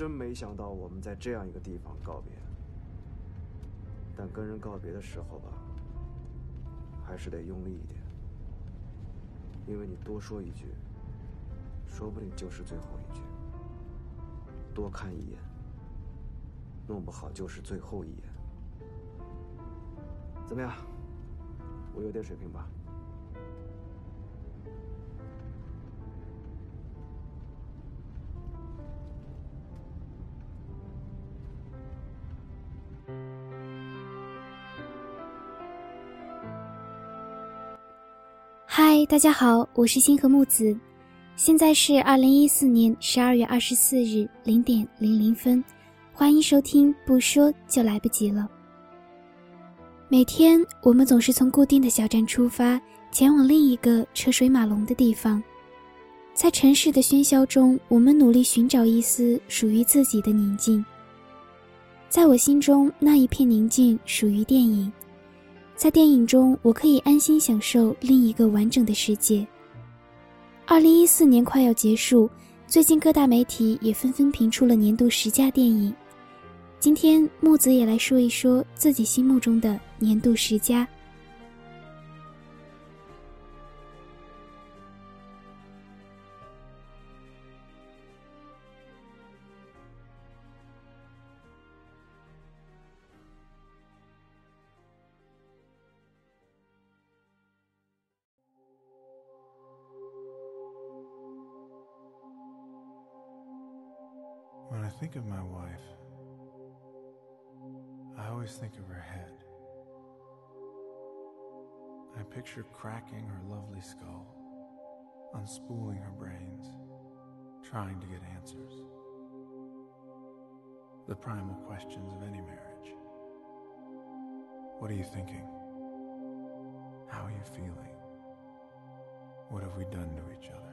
真没想到我们在这样一个地方告别。但跟人告别的时候吧，还是得用力一点，因为你多说一句，说不定就是最后一句。多看一眼，弄不好就是最后一眼。怎么样？我有点水平吧？嗨，大家好，我是星河木子，现在是二零一四年十二月二十四日零点零零分，欢迎收听。不说就来不及了。每天我们总是从固定的小站出发，前往另一个车水马龙的地方，在城市的喧嚣中，我们努力寻找一丝属于自己的宁静。在我心中，那一片宁静属于电影。在电影中，我可以安心享受另一个完整的世界。二零一四年快要结束，最近各大媒体也纷纷评出了年度十佳电影。今天木子也来说一说自己心目中的年度十佳。Think of my wife, I always think of her head. I picture cracking her lovely skull, unspooling her brains, trying to get answers. The primal questions of any marriage. What are you thinking? How are you feeling? What have we done to each other?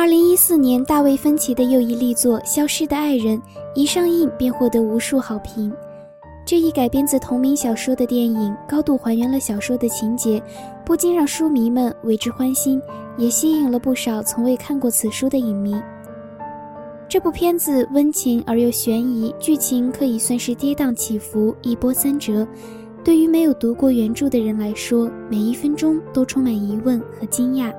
二零一四年，大卫·芬奇的又一力作《消失的爱人》一上映便获得无数好评。这一改编自同名小说的电影，高度还原了小说的情节，不禁让书迷们为之欢心，也吸引了不少从未看过此书的影迷。这部片子温情而又悬疑，剧情可以算是跌宕起伏、一波三折。对于没有读过原著的人来说，每一分钟都充满疑问和惊讶。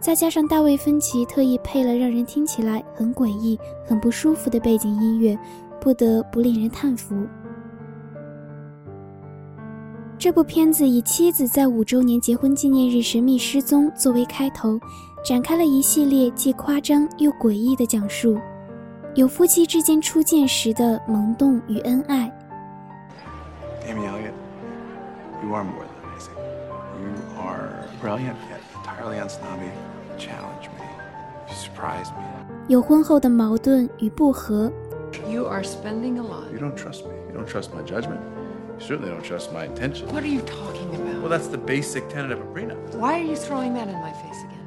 再加上大卫·芬奇特意配了让人听起来很诡异、很不舒服的背景音乐，不得不令人叹服。这部片子以妻子在五周年结婚纪念日神秘失踪作为开头，展开了一系列既夸张又诡异的讲述，有夫妻之间初见时的萌动与恩爱。Amy Elliott, you are more than yet entirely unsnobby. Challenge me. You surprise me. 有婚后的矛盾与不和， You are spending a lot. You don't trust me. You don't trust my judgment. You certainly don't trust my intention. What are you talking Well, about? that's the basic tenet of a prenup. Why are you throwing that in my face again?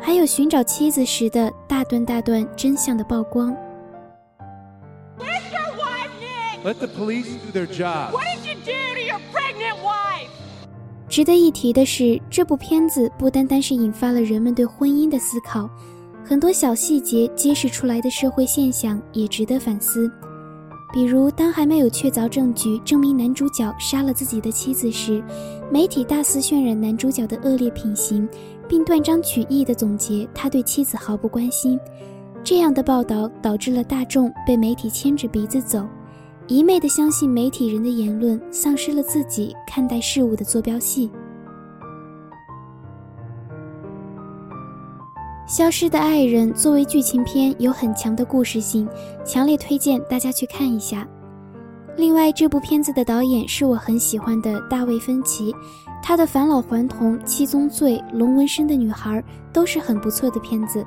还有寻找妻子时的大段大段真相的曝光。 Where's your wife, Nick? Let the police do their job. What did you do to your pregnant wife? 值得一提的是，这部片子不单单是引发了人们对婚姻的思考，很多小细节揭示出来的社会现象也值得反思。比如，当还没有确凿证据证明男主角杀了自己的妻子时，媒体大肆渲染男主角的恶劣品行，并断章取义地总结他对妻子毫不关心。这样的报道导致了大众被媒体牵着鼻子走。一昧的相信媒体人的言论，丧失了自己看待事物的坐标系。消失的爱人作为剧情片有很强的故事性，强烈推荐大家去看一下。另外，这部片子的导演是我很喜欢的大卫·芬奇，他的《返老还童》《七宗罪》《龙纹身的女孩》都是很不错的片子。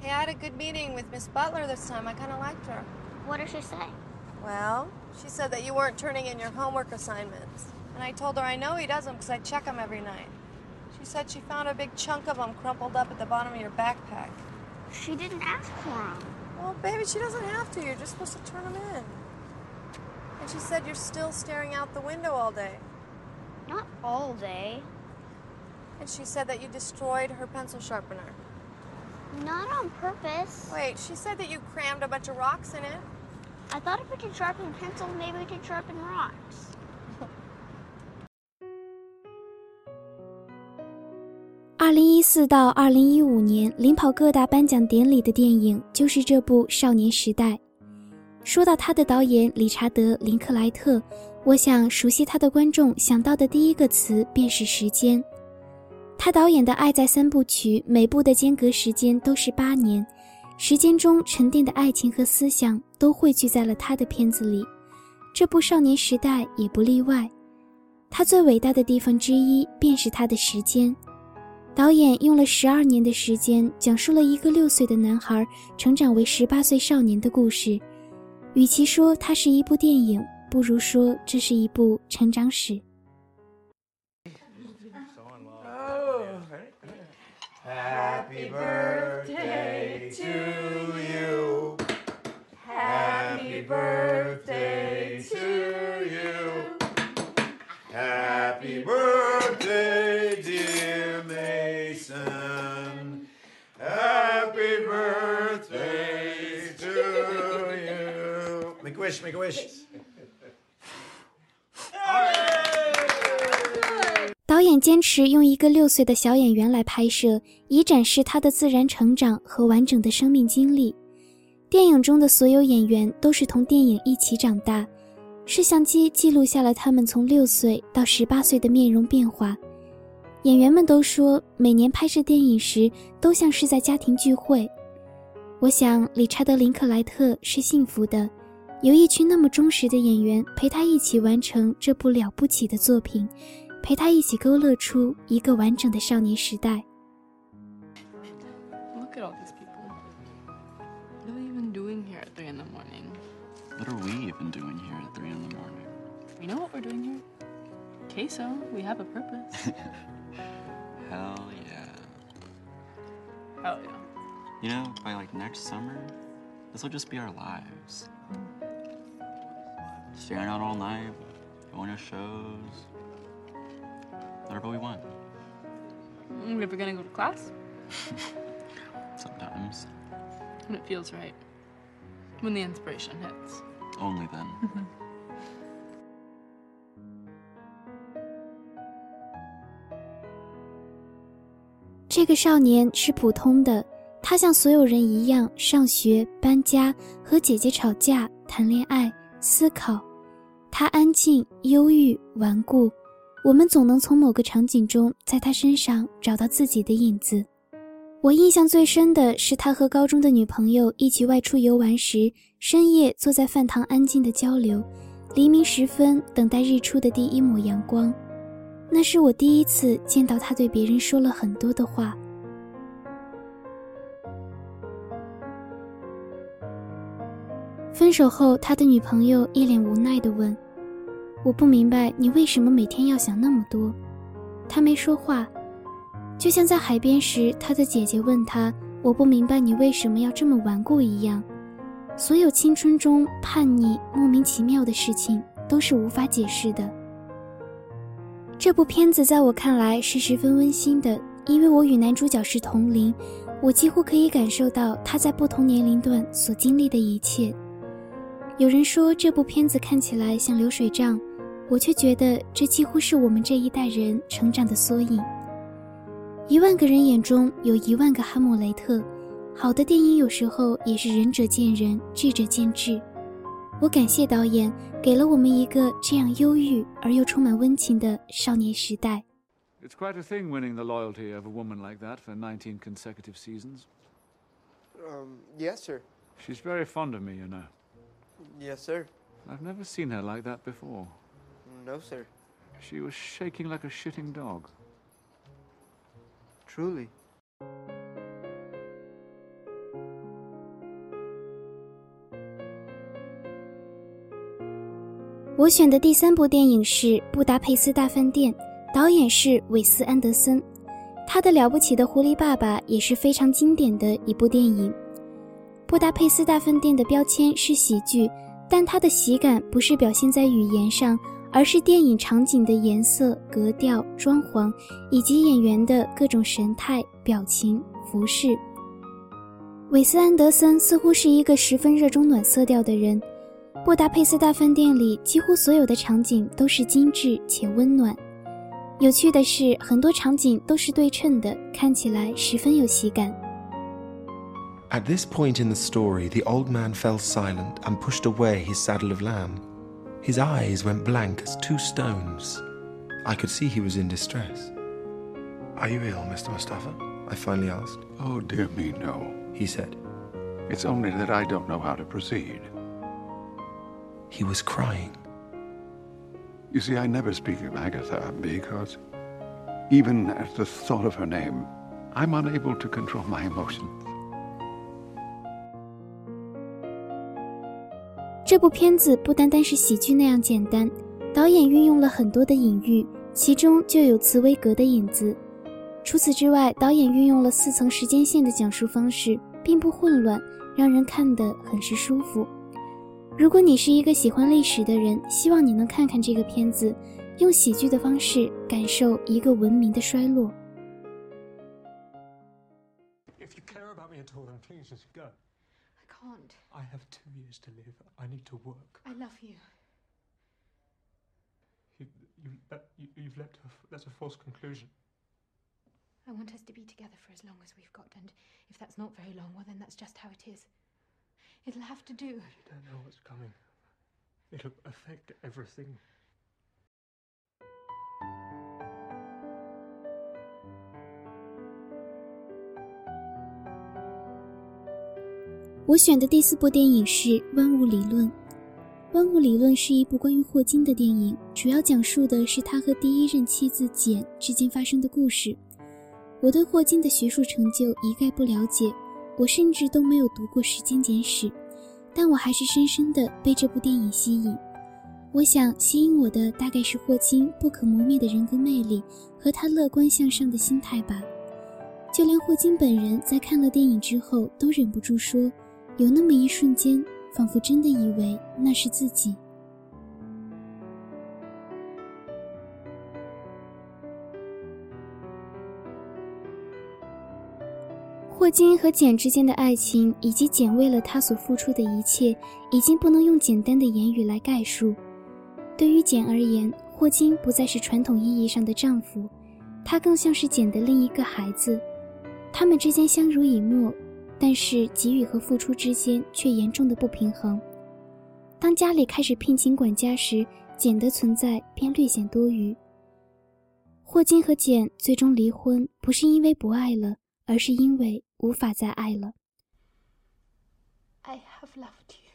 Hey, I had a good meeting with Miss Butler this time. I kind of liked her. What did she say? Well, she said that you weren't turning in your homework assignments. And I told her I know he doesn't because I check them every night. She said she found a big chunk of them crumpled up at the bottom of your backpack. She didn't ask for them. Well, baby, she doesn't have to. You're just supposed to turn them in. And she said you're still staring out the window all day. Not all day. And she said that you destroyed her pencil sharpener. Not on purpose. Wait, she said that you crammed a bunch of rocks in it. I thought if we could sharpen pencils, maybe we could sharpen rocks. 二零一四到二零一五年领跑各大颁奖典礼的电影就是这部《少年时代》。说到他的导演理查德·林克莱特，我想熟悉他的观众想到的第一个词便是时间。他导演的《爱在三部曲》每部的间隔时间都是八年，时间中沉淀的爱情和思想都汇聚在了他的片子里。这部《少年时代》也不例外。他最伟大的地方之一便是他的时间。导演用了十二年的时间，讲述了一个六岁的男孩成长为十八岁少年的故事。与其说它是一部电影，不如说这是一部成长史。Happy birthday to you. Happy birthday to you. Happy birthday, dear Mason. Happy birthday to you. Make a wish, make a wish. 坚持用一个六岁的小演员来拍摄，以展示他的自然成长和完整的生命经历。电影中的所有演员都是同电影一起长大，摄像机记录下了他们从六岁到十八岁的面容变化。演员们都说，每年拍摄电影时都像是在家庭聚会。我想，理查德·林克莱特是幸福的，有一群那么忠实的演员陪他一起完成这部了不起的作品。陪他一起勾勒出一个完整的少年时代。 Look at all these people. What are they even doing here at 3 in the morning? What are we even doing here at 3 in the morning? You know what we're doing here? Queso. We have a purpose. Hell yeah. Hell yeah. You know, by like next summer, this will just be our lives. Staying out all night, going to shows, whatever we want. Mm, If we're gonna go to class, Sometimes. when it feels right. When the inspiration hits. Only then. 这个少年是普通的，他像所有人一样上学、搬家、和姐姐吵架、谈恋爱、思考。他安静、忧郁、顽固，我们总能从某个场景中在他身上找到自己的影子。我印象最深的是他和高中的女朋友一起外出游玩时，深夜坐在饭堂安静的交流，黎明时分等待日出的第一抹阳光。那是我第一次见到他对别人说了很多的话。分手后，他的女朋友一脸无奈地问：“我不明白你为什么每天要想那么多。”他没说话，就像在海边时，他的姐姐问他：“我不明白你为什么要这么顽固一样。”所有青春中叛逆、莫名其妙的事情都是无法解释的。这部片子在我看来是十分温馨的，因为我与男主角是同龄，我几乎可以感受到他在不同年龄段所经历的一切。有人说这部片子看起来像流水账，我却觉得这几乎是我们这一代人成长的缩影。一万个人眼中有一万个哈姆雷特，好的电影有时候也是仁者见仁，智者见智。我感谢导演给了我们一个这样忧郁而又充满温情的少年时代。It's quite a thing winning the loyalty of a woman like that for 19 consecutive seasons. Um, yes, sir. She's very fond of me, you know. Yes, sir. I've never seen her like that before. No, sir. She was shaking like a shitting dog. Truly. 我选的第三部电影是《布达佩斯大饭店》，导演是韦斯·安德森。他的《了不起的狐狸爸爸》也是非常经典的一部电影。《布达佩斯大饭店》的标签是喜剧，但它的喜感不是表现在语言上，而是电影场景的颜色、格调、装潢以及演员的各种神态、表情、服饰。韦斯·安德森似乎是一个十分热衷暖色调的人。布达佩斯大饭店里几乎所有的场景都是精致且温暖。有趣的是，很多场景都是对称的，看起来十分有喜感。At this point in the story, the old man fell silent and pushed away his saddle of lamb. His eyes went blank as two stones. I could see he was in distress. Are you ill, Mr. Mustafa? I finally asked. Oh, dear me, no. He said. It's only that I don't know how to proceed. He was crying. You see, I never speak of Agatha because even at the thought of her name, I'm unable to control my emotions. 这部片子不单单是喜剧那样简单，导演运用了很多的隐喻，其中就有茨威格的影子。除此之外，导演运用了四层时间线的讲述方式，并不混乱，让人看得很是舒服。如果你是一个喜欢历史的人，希望你能看看这个片子，用喜剧的方式感受一个文明的衰落。If you care about me at all, then please just go. I can't. I have two years to live. I need to work. I love you. You, you, that, you, you've left a, that's a false conclusion. I want us to be together for as long as we've got, and if that's not very long, well, then that's just how it is. It'll have to do. You don't know what's coming. It'll affect everything. 我选的第四部电影是《万物理论》。《万物理论》是一部关于霍金的电影，主要讲述的是他和第一任妻子简之间发生的故事。我对霍金的学术成就一概不了解，我甚至都没有读过《时间简史》，但我还是深深地被这部电影吸引。我想，吸引我的大概是霍金不可磨灭的人格魅力和他乐观向上的心态吧。就连霍金本人在看了电影之后，都忍不住说。有那么一瞬间，仿佛真的以为那是自己。霍金和简之间的爱情，以及简为了他所付出的一切，已经不能用简单的言语来概述。对于简而言，霍金不再是传统意义上的丈夫，他更像是简的另一个孩子。他们之间相濡以沫。但是给予和付出之间却严重的不平衡。当家里开始聘请管家时，简的存在便略显多余。霍金和简最终离婚，不是因为不爱了，而是因为无法再爱了。I have loved you.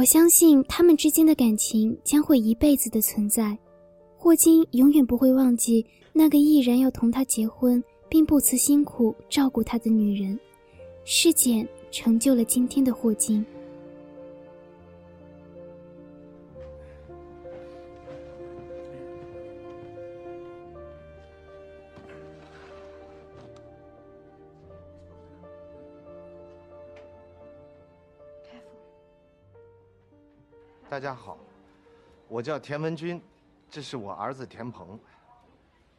我相信他们之间的感情将会一辈子的存在。霍金永远不会忘记那个毅然要同他结婚并不辞辛苦照顾他的女人。是简成就了今天的霍金。大家好，我叫田文军，这是我儿子田鹏。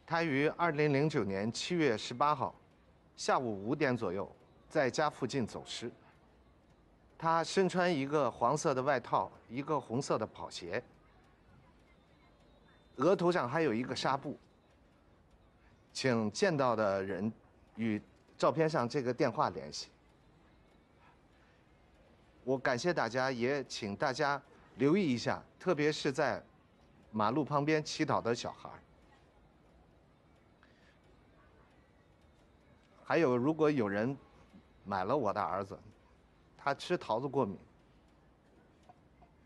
他于二零零九年七月十八号下午五点左右在家附近走失。他身穿一个黄色的外套，一个红色的跑鞋，额头上还有一个纱布。请见到的人与照片上这个电话联系。我感谢大家，也请大家。留意一下，特别是在马路旁边乞讨的小孩。还有，如果有人买了我的儿子，他吃桃子过敏，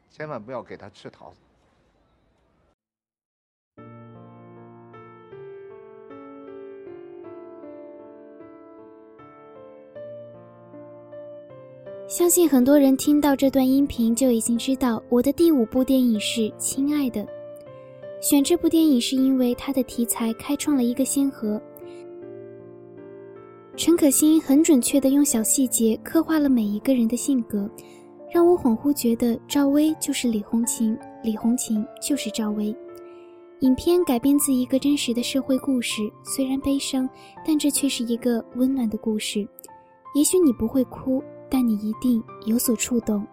千万不要给他吃桃子。相信很多人听到这段音频就已经知道，我的第五部电影是《亲爱的》。选这部电影是因为它的题材开创了一个先河。陈可辛很准确地用小细节刻画了每一个人的性格，让我恍惚觉得赵薇就是李红琴，李红琴就是赵薇。影片改编自一个真实的社会故事，虽然悲伤，但这却是一个温暖的故事。也许你不会哭。但你一定有所触动。